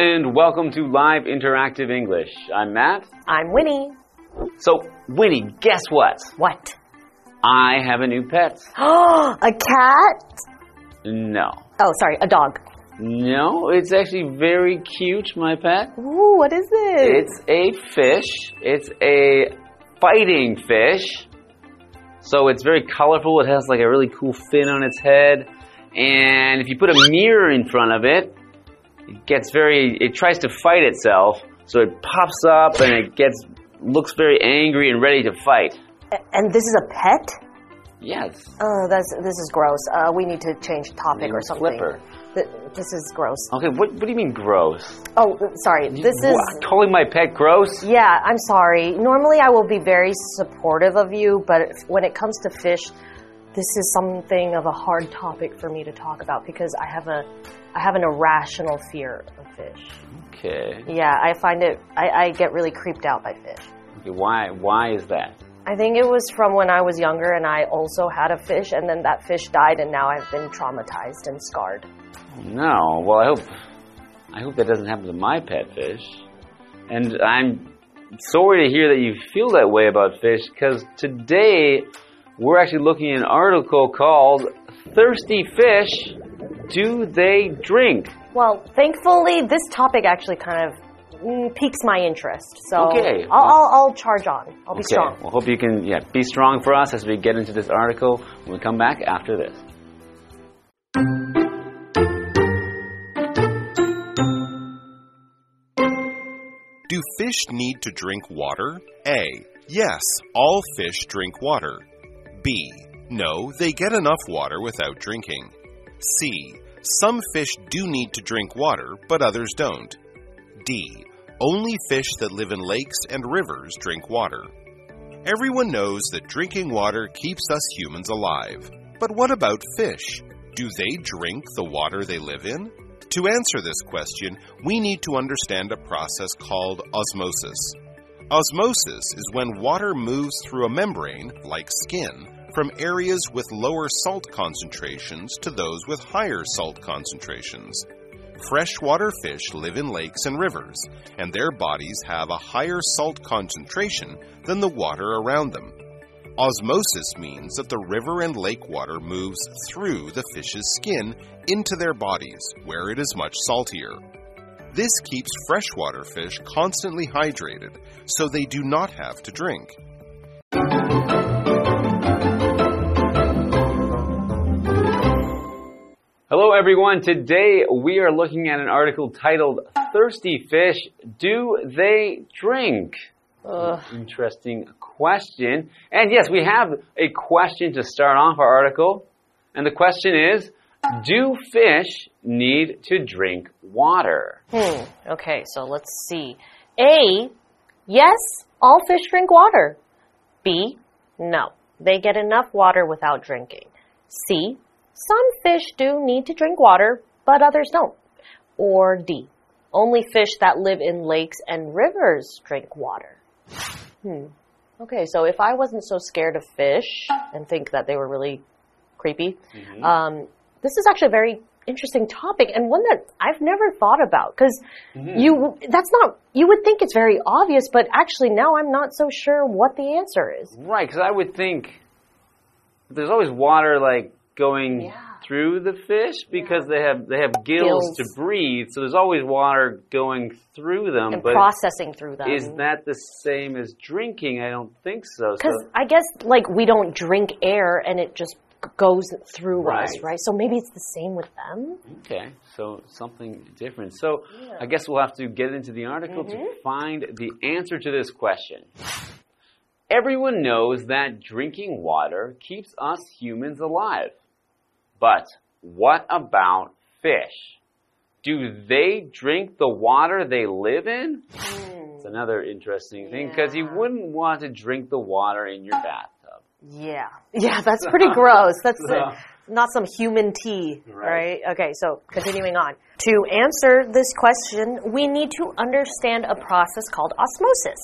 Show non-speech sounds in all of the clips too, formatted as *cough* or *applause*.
and welcome to Live Interactive English. I'm Matt. I'm Winnie. So, Winnie, guess what? What? I have a new pet. Oh, *gasps* a cat? No. Oh, sorry, a dog. No, it's actually very cute, my pet. Ooh, what is it? It's a fish. It's a fighting fish. So it's very colorful. It has like a really cool fin on its head. And if you put a mirror in front of it, it gets very, it tries to fight itself. So it pops up and it gets, looks very angry and ready to fight. And this is a pet? Yes. Oh, that's this is gross. Uh, we need to change topic or something. Flipper. Th- this is gross. Okay, what, what do you mean gross? Oh, sorry. This is. What, calling my pet gross? Yeah, I'm sorry. Normally, I will be very supportive of you, but when it comes to fish, this is something of a hard topic for me to talk about because I have a, I have an irrational fear of fish. Okay. Yeah, I find it. I, I get really creeped out by fish. okay. Why? Why is that? I think it was from when I was younger and I also had a fish, and then that fish died, and now I've been traumatized and scarred. No. Well, I hope. I hope that doesn't happen to my pet fish. And I'm sorry to hear that you feel that way about fish, because today we're actually looking at an article called "Thirsty Fish." Do they drink? Well, thankfully, this topic actually kind of mm, piques my interest. So Okay. I'll, I'll, I'll charge on. I'll be Okay. strong. Well, hope you can yeah be strong for us as we get into this article. When we come back after this. Do fish need to drink water? A. Yes, all fish drink water. B. No, they get enough water without drinking. C. Some fish do need to drink water, but others don't. D. Only fish that live in lakes and rivers drink water. Everyone knows that drinking water keeps us humans alive. But what about fish? Do they drink the water they live in? To answer this question, we need to understand a process called osmosis. Osmosis is when water moves through a membrane, like skin, from areas with lower salt concentrations to those with higher salt concentrations. Freshwater fish live in lakes and rivers, and their bodies have a higher salt concentration than the water around them. Osmosis means that the river and lake water moves through the fish's skin into their bodies, where it is much saltier. This keeps freshwater fish constantly hydrated, so they do not have to drink. Hello, everyone. Today we are looking at an article titled Thirsty Fish Do They Drink? Ugh. Interesting question. And yes, we have a question to start off our article. And the question is Do fish need to drink water? Hmm. Okay, so let's see. A. Yes, all fish drink water. B. No, they get enough water without drinking. C. Some fish do need to drink water, but others don't. Or D. Only fish that live in lakes and rivers drink water. Hmm. Okay, so if I wasn't so scared of fish and think that they were really creepy, um, this is actually a very interesting topic and one that I've never thought about because mm-hmm. you that's not you would think it's very obvious, but actually now I'm not so sure what the answer is. Right, because I would think there's always water like going Yeah. through the fish because they have they have gills, Gills. to breathe, so there's always water going through them. And but processing through them. is that the same as drinking? I don't think so. Because so I guess like we don't drink air and it just goes through us, Right. right? So maybe it's the same with them. okay, so something different. So I guess we'll have to get into the article to mm-hmm. find the answer to this question. Everyone knows that drinking water keeps us humans alive. But what about fish? Do they drink the water they live in? Hmm. It's another interesting thing because you wouldn't want to drink the water in your bathtub. Yeah. Yeah, *laughs* that's pretty gross. That's uh, not some human tea, Right. right. Okay, so continuing on. To answer this question, we need to understand a process called osmosis.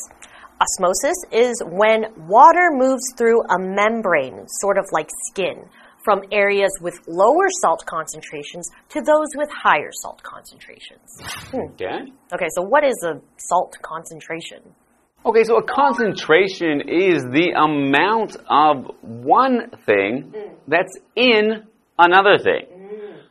Osmosis is when water moves through a membrane, sort of like skin, from areas with lower salt concentrations to those with higher salt concentrations. Hmm. Okay. Okay, so what is a salt concentration? Okay, so a concentration is the amount of one thing that's in another thing.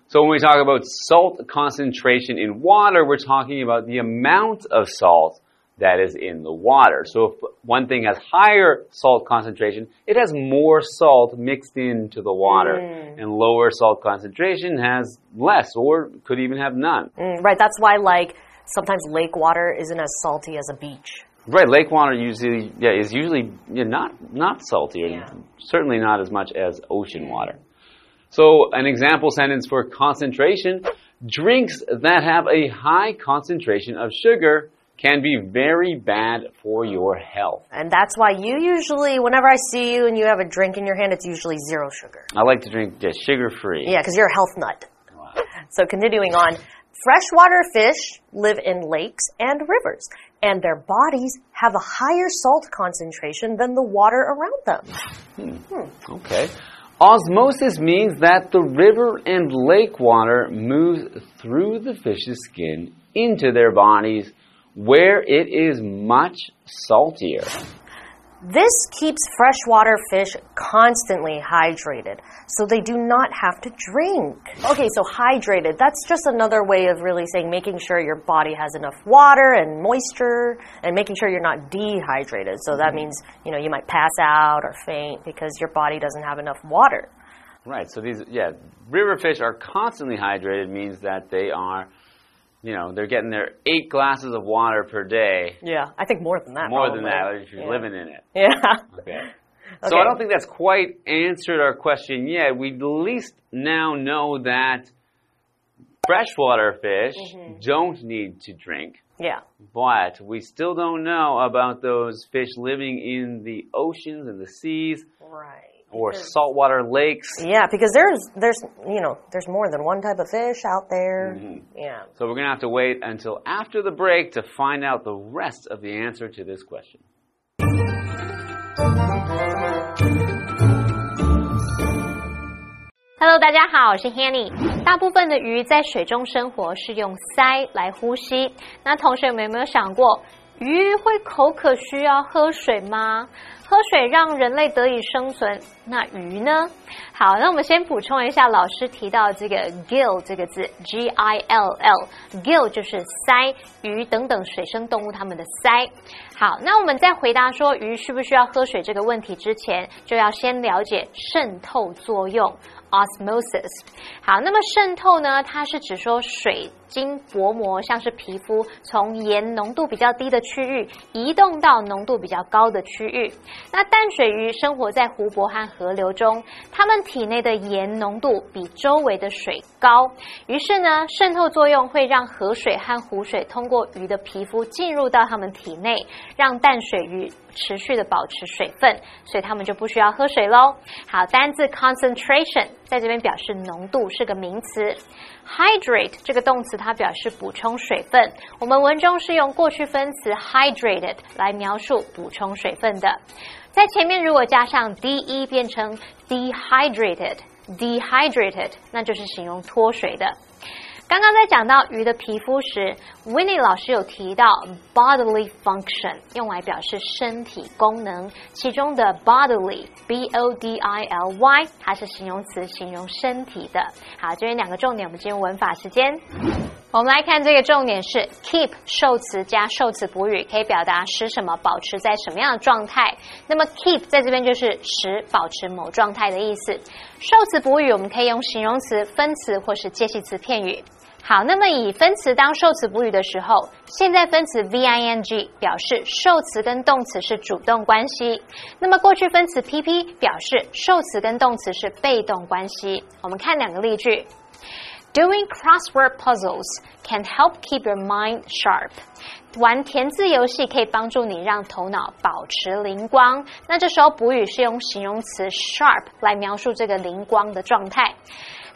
So when we talk about salt concentration in water, we're talking about the amount of salt that is in the water. So if one thing has higher salt concentration, it has more salt mixed into the water. And lower salt concentration has less or could even have none. Mm, right, that's why, like, sometimes lake water isn't as salty as a beach. Right, lake water usually yeah, is usually yeah, not not salty Yeah. certainly not as much as ocean water. So an example sentence for concentration, drinks that have a high concentration of sugar can be very bad for your health. And that's why you usually, whenever I see you and you have a drink in your hand, it's usually zero sugar. I like to drink just sugar free. Yeah, because you're a health nut. So continuing on, freshwater fish live in lakes and rivers, and their bodies have a higher salt concentration than the water around them. Hmm. Hmm. Okay. Osmosis means that the river and lake water moves through the fish's skin into their bodies where it is much saltier. This keeps freshwater fish constantly hydrated, so they do not have to drink. Okay, so hydrated, that's just another way of really saying making sure your body has enough water and moisture and making sure you're not dehydrated. So that mm-hmm. means, you know, you might pass out or faint because your body doesn't have enough water. Right. So these, yeah, river fish are constantly hydrated means that they are, you know, they're getting their eight glasses of water per day. Yeah, I think more than that. More than that if you're Yeah. living in it. *laughs* Yeah. Okay. So Okay. I don't think that's quite answered our question yet. We at least now know that freshwater fish Mm-hmm. don't need to drink. Yeah. But we still don't know about those fish living in the oceans and the seas Right or saltwater lakes. Yeah, because there's there's you know there's more than one type of fish out there. Mm-hmm. Yeah. So we're going to have to wait until after the break to find out the rest of the answer to this question. Hello，大家好，我是 Hanny。大部分的鱼在水中生活是用鳃来呼吸。那同学们有没有想过， 鱼会口渴需要喝水吗？喝水让人类得以生存，那鱼呢？好，那我们先补充一下老师提到这个 gill 这个字，G I L L，gill 就是鳃，鱼等等水生动物它们的鳃。好，那我们在回答说鱼需不需要喝水这个问题之前，就要先了解渗透作用。osmosis。好，那么渗透呢？它是指说水经薄膜，像是皮肤，从盐浓度比较低的区域移动到浓度比较高的区域。那淡水鱼生活在湖泊和河流中，它们体内的盐浓度比周围的水高，于是呢，渗透作用会让河水和湖水通过鱼的皮肤进入到它们体内，让淡水鱼持续的保持水分，所以他们就不需要喝水喽。好，单字 concentration 在这边表示浓度，是个名词。hydrate 这个动词它表示补充水分，我们文中是用过去分词 hydrated 来描述补充水分的。在前面如果加上 de 变成 dehydrated，dehydrated 那就是形容脱水的。刚刚在讲到鱼的皮肤时，Winnie 老师有提到 bodily function，用来表示身体功能，其中的 bodily b o d i l y 它是形容词，形容身体的。好，这边两个重点，我们进入文法时间。我们来看这个重点是 keep 受词加受词补语，可以表达使什么保持在什么样的状态。那么 keep 在这边就是使保持某状态的意思。受词补语我们可以用形容词、分词或是介系词片语。好，那么以分词当受词补语的时候，现在分词 v i n g 表示受词跟动词是主动关系，那么过去分词 p p 表示受词跟动词是被动关系。我们看两个例句。Doing crossword puzzles can help keep your mind sharp. 玩填字游戏可以帮助你让头脑保持灵光。那这时候补语是用形容词 sharp 来描述这个灵光的状态。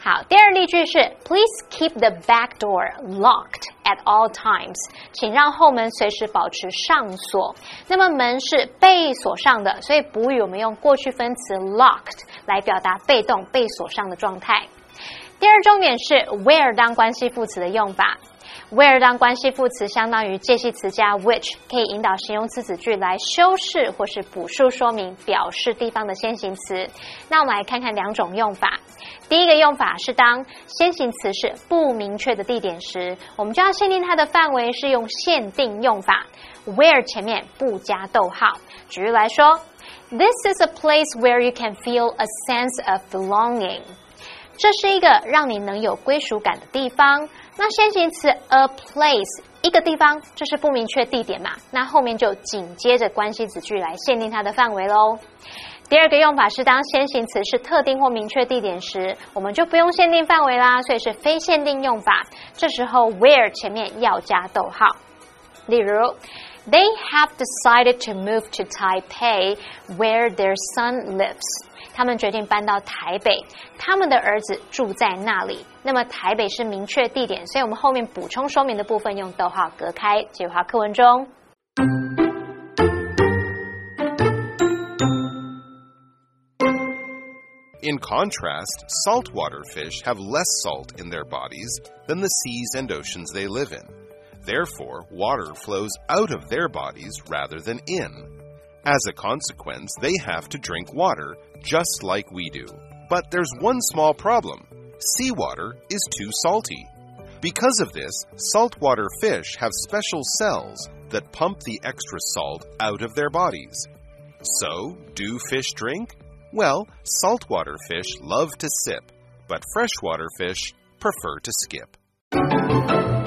好，第二例句是 Please keep the back door locked at all times，请让后门随时保持上锁。那么门是被锁上的，所以补语我们用过去分词 locked 来表达被动被锁上的状态。第二重点是 where 当关系副词的用法。Where 当关系副词相当于介系词加 which，可以引导形容词子句来修饰或是补述说明，表示地方的先行词。那我们来看看两种用法。第一个用法是当先行词是不明确的地点时，我们就要限定它的范围是用限定用法，where 前面不加逗号。举例来说，This is a place where you can feel a sense of belonging。这是一个让你能有归属感的地方。那先行词 a place 一个地方，就是不明确地点嘛？那后面就紧接着关系子句来限定它的范围喽。第二个用法是当先行词是特定或明确地点时，我们就不用限定范围啦，所以是非限定用法。这时候 where 前面要加逗号。例如 ，They have decided to move to Taipei, where their son lives. 他们决定搬到台北，他们的儿子住在那里。那么台北是明确地点，所以我们后面补充说明的部分用逗号隔开。这句话课文中。In contrast, saltwater fish have less salt in their bodies than the seas and oceans they live in. Therefore, water flows out of their bodies rather than in. As a consequence, they have to drink water just like we do. But there's one small problem seawater is too salty. Because of this, saltwater fish have special cells that pump the extra salt out of their bodies. So, do fish drink? Well, saltwater fish love to sip, but freshwater fish prefer to skip.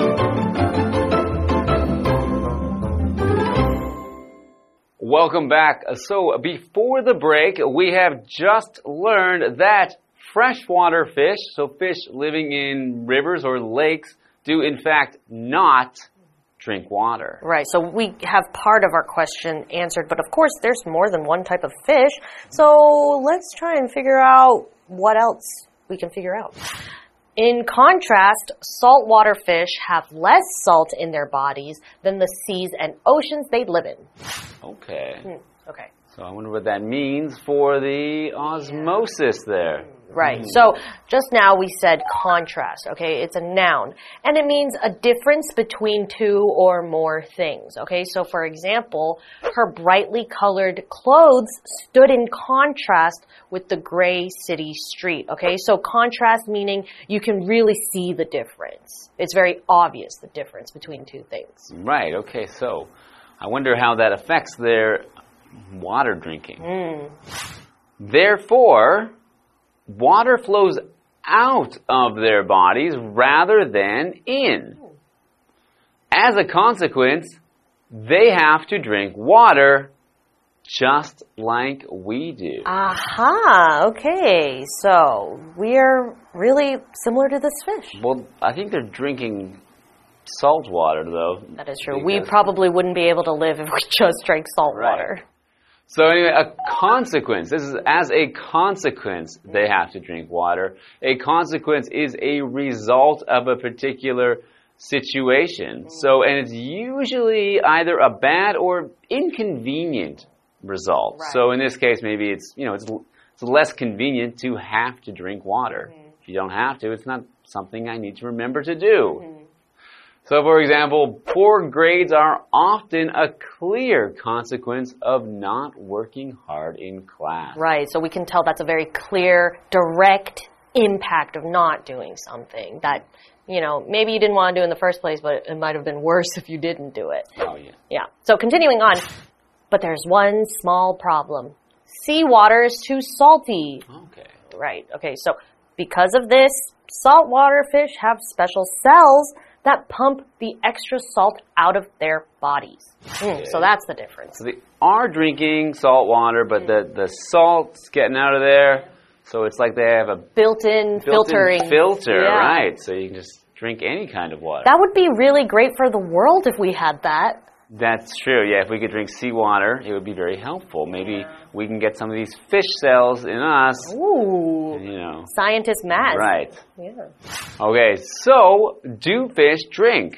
Welcome back. So, before the break, we have just learned that freshwater fish, so fish living in rivers or lakes, do in fact not drink water. Right. So we have part of our question answered, but of course there's more than one type of fish. So let's try and figure out what else we can figure out. In contrast, saltwater fish have less salt in their bodies than the seas and oceans they live in. Okay. Hmm, okay. So I wonder what that means for the osmosis there. Right. So just now we said contrast, okay? It's a noun. And it means a difference between two or more things, okay? So for example, her brightly colored clothes stood in contrast with the gray city street, okay? So contrast meaning you can really see the difference. It's very obvious the difference between two things. Right. Okay. So I wonder how that affects their water drinking. Mm. Therefore, water flows out of their bodies rather than in. As a consequence, they have to drink water just like we do. Aha, okay. So we're really similar to this fish. Well, I think they're drinking salt water, though. That is true. We probably wouldn't be able to live if we *laughs* just drank salt right. water. So anyway, a consequence. This is as a consequence they have to drink water. A consequence is a result of a particular situation. So and it's usually either a bad or inconvenient result. Right. So in this case, maybe it's you know it's it's less convenient to have to drink water. Mm -hmm. If you don't have to, it's not something I need to remember to do. Mm -hmm. So, for example, poor grades are often a clear consequence of not working hard in class. Right, so we can tell that's a very clear, direct impact of not doing something that, you know, maybe you didn't want to do in the first place, but it might have been worse *laughs* if you didn't do it. Oh, yeah. Yeah. So, continuing on, but there's one small problem seawater is too salty. Okay. Right, okay, so because of this, saltwater fish have special cells that pump the extra salt out of their bodies. Mm, so that's the difference. So they are drinking salt water, but mm. the, the salt's getting out of there. So it's like they have a built-in built filtering filter, yeah. right? So you can just drink any kind of water. That would be really great for the world if we had that. That's true. Yeah, if we could drink seawater, it would be very helpful. Maybe we can get some of these fish cells in us. Ooh. You know. Scientist Matt. Right. Yeah. Okay, so do fish drink?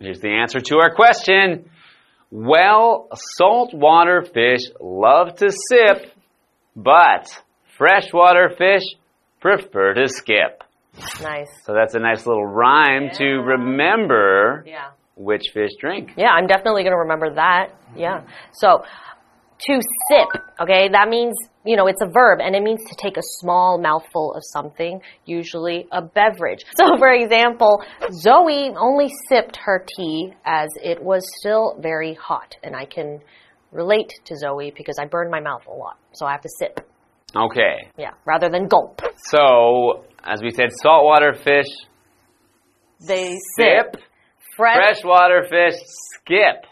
Here's the answer to our question. Well, saltwater fish love to sip, but freshwater fish prefer to skip. Nice. So that's a nice little rhyme to remember Yeah. which fish drink. Yeah, I'm definitely going to remember that. Yeah. So, to sip, okay, that means, you know, it's a verb and it means to take a small mouthful of something, usually a beverage. *laughs* So, for example, Zoe only sipped her tea as it was still very hot. And I can relate to Zoe because I burn my mouth a lot. So, I have to sip. Okay, Yeah, rather than gulp. so as we said, saltwater fish They sip, Fresh. freshwater fish skip.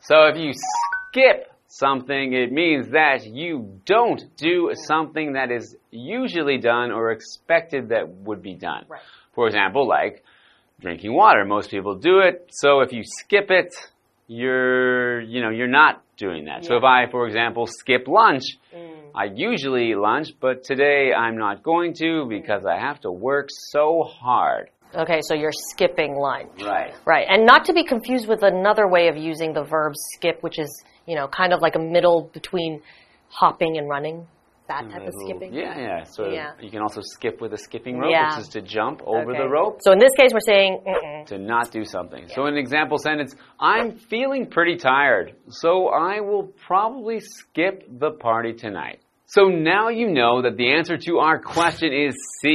So if you skip something, it means that you don't do something that is usually done or expected that would be done. Right. For example, like drinking water. Most people do it. So if you skip it, you're, you know, you're not doing that. So if I, for example, skip lunch, mm. I usually eat lunch, but today I'm not going to because I have to work so hard. Okay, so you're skipping lunch. Right. Right, and not to be confused with another way of using the verb skip, which is, you know, kind of like a middle between hopping and running. That type of skipping. Yeah, yeah. So Yeah. you can also skip with a skipping rope, Yeah. which is to jump over Okay. the rope So in this case, we're saying, mm-mm. to not do something. So in an example sentence, I'm feeling pretty tired, so I will probably skip the party tonight. So now you know that the answer to our question is C.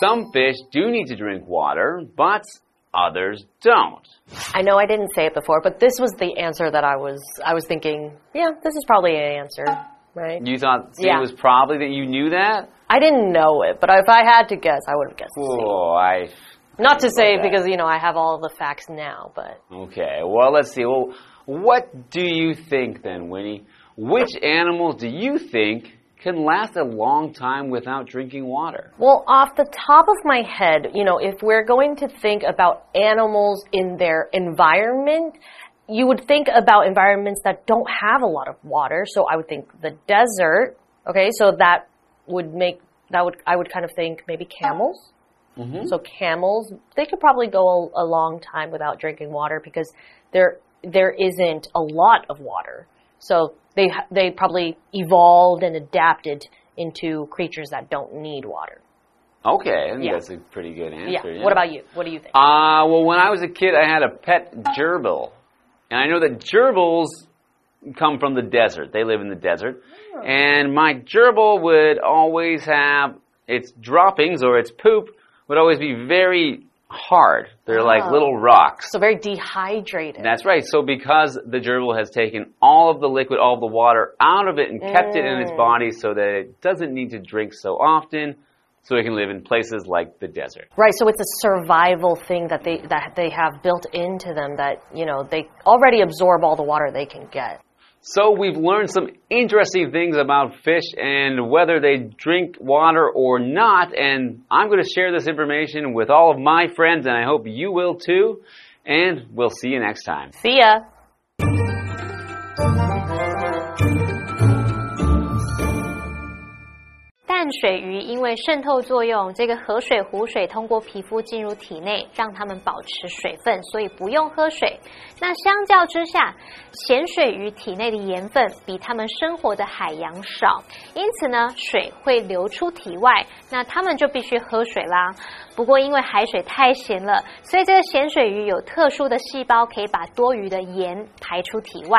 Some fish do need to drink water, but others don't. I know I didn't say it before, but this was the answer that I was, I was thinking, yeah, this is probably an answer, right? You thought C Yeah. was probably that you knew that? I didn't know it, but if I had to guess, I would have guessed. Oh, I Not to say that. because, you know, I have all the facts now, but Okay, well, let's see. Well, what do you think then, Winnie? Which animals do you think can last a long time without drinking water? Well, off the top of my head, you know, if we're going to think about animals in their environment, you would think about environments that don't have a lot of water. So I would think the desert. Okay, so that would make that would I would kind of think maybe camels. Mm-hmm. So camels, they could probably go a, a long time without drinking water because there there isn't a lot of water. So they they probably evolved and adapted into creatures that don't need water. Okay, I think Yeah. that's a pretty good answer. Yeah. What about you? What do you think? Uh, well, when I was a kid, I had a pet gerbil. And I know that gerbils come from the desert. They live in the desert. Oh. And my gerbil would always have its droppings or its poop would always be very hard. They're like Oh. little rocks. so very dehydrated. That's right. So because the gerbil has taken all of the liquid, all of the water out of it and kept it in its Mm. body so that it doesn't need to drink so often, so it can live in places like the desert. Right, so it's a survival thing that they that they have built into them that, you know, they already absorb all the water they can get. So we've learned some interesting things about fish and whether they drink water or not, and I'm going to share this information with all of my friends, and I hope you will too. And we'll see you next time. See ya. 淡水鱼因为渗透作用，这个河水、湖水通过皮肤进入体内，让它们保持水分，所以不用喝水。那相较之下，咸水鱼体内的盐分比它们生活的海洋少，因此呢，水会流出体外，那它们就必须喝水啦。不过因为海水太咸了，所以这个咸水鱼有特殊的细胞可以把多余的盐排出体外。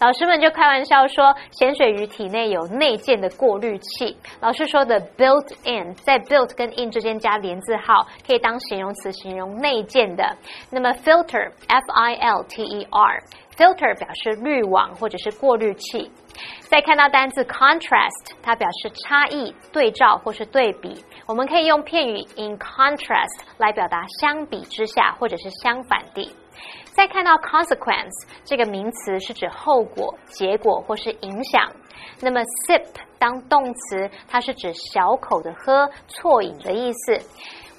老师们就开玩笑说，咸水鱼体内有内建的过滤器。老师说的 built in，在 built 跟 in 之间加连字号，可以当形容词形容内建的。那么 filter f i l t e r Filter 表示滤网或者是过滤器。再看到单字 contrast，它表示差异、对照或是对比。我们可以用片语 in contrast 来表达相比之下或者是相反地。再看到 consequence 这个名词是指后果、结果或是影响。那么 sip 当动词，它是指小口的喝、啜饮的意思。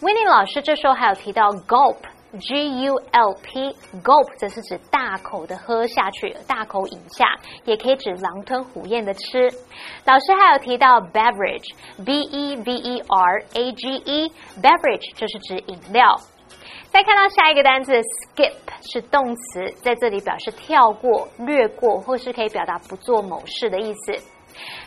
Winnie 老师这时候还有提到 gulp。G U L P，gulp 则是指大口的喝下去，大口饮下，也可以指狼吞虎咽的吃。老师还有提到 beverage，B E V E R A G E，beverage 就是指饮料。再看到下一个单词 skip 是动词，在这里表示跳过、略过，或是可以表达不做某事的意思。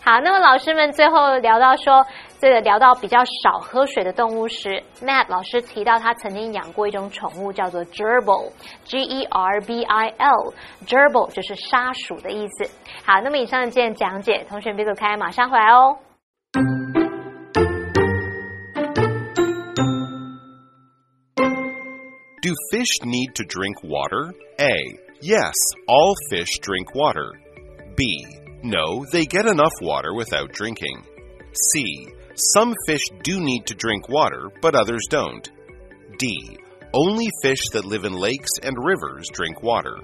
好，那么老师们最后聊到说，这个聊到比较少喝水的动物时，Matt 老师提到他曾经养过一种宠物叫做 gerbil，G E R B I L，gerbil 就是沙鼠的意思。好，那么以上的件讲解，同学别走开，马上回来哦。Do fish need to drink water? A. Yes, all fish drink water. B. No, they get enough water without drinking. C. Some fish do need to drink water, but others don't. D. Only fish that live in lakes and rivers drink water.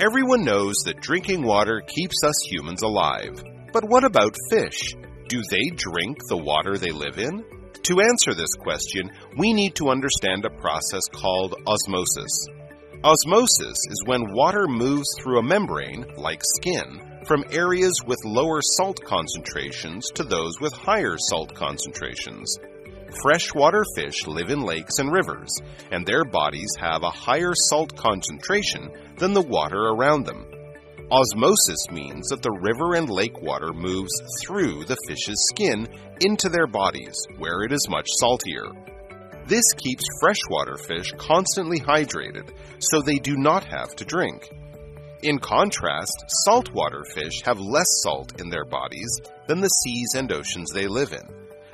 Everyone knows that drinking water keeps us humans alive. But what about fish? Do they drink the water they live in? To answer this question, we need to understand a process called osmosis. Osmosis is when water moves through a membrane, like skin, from areas with lower salt concentrations to those with higher salt concentrations. Freshwater fish live in lakes and rivers, and their bodies have a higher salt concentration than the water around them. Osmosis means that the river and lake water moves through the fish's skin into their bodies, where it is much saltier. This keeps freshwater fish constantly hydrated, so they do not have to drink. In contrast, saltwater fish have less salt in their bodies than the seas and oceans they live in.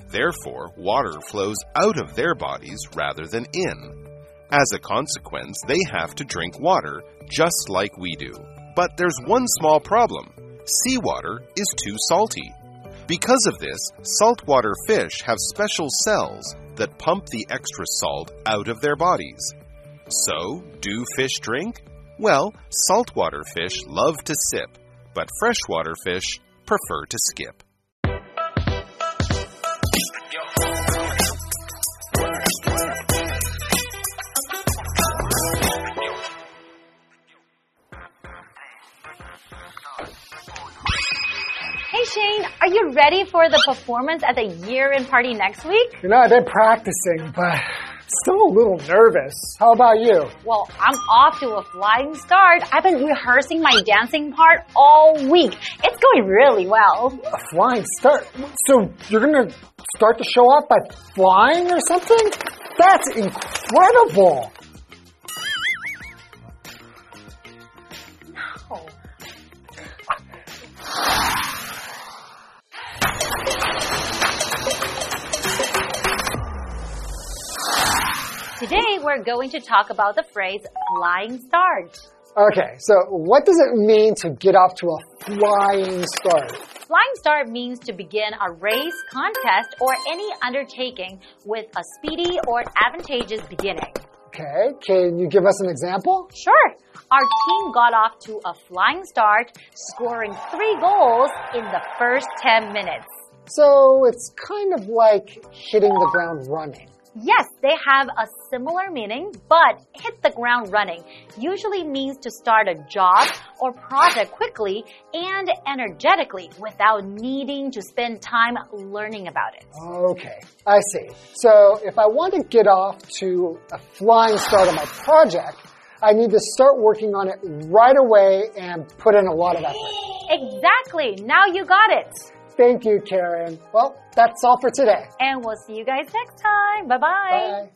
Therefore, water flows out of their bodies rather than in. As a consequence, they have to drink water just like we do. But there's one small problem seawater is too salty. Because of this, saltwater fish have special cells that pump the extra salt out of their bodies. So, do fish drink? Well, saltwater fish love to sip, but freshwater fish prefer to skip. Hey Shane, are you ready for the performance at the year end party next week? You know, I've been practicing, but still a little nervous. How about you? Well, I'm off to a flying start. I've been rehearsing my dancing part all week. It's going really well. A flying start? So you're gonna start the show off by flying or something? That's incredible! Today we're going to talk about the phrase flying start. Okay, so what does it mean to get off to a flying start? Flying start means to begin a race, contest, or any undertaking with a speedy or advantageous beginning. Okay, can you give us an example? Sure. Our team got off to a flying start, scoring three goals in the first 10 minutes. So it's kind of like hitting the ground running. Yes, they have a similar meaning, but hit the ground running usually means to start a job or project quickly and energetically without needing to spend time learning about it. Okay, I see. So if I want to get off to a flying start on my project, I need to start working on it right away and put in a lot of effort. Exactly. Now you got it. Thank you, Karen. Well, that's all for today. And we'll see you guys next time. Bye-bye. Bye.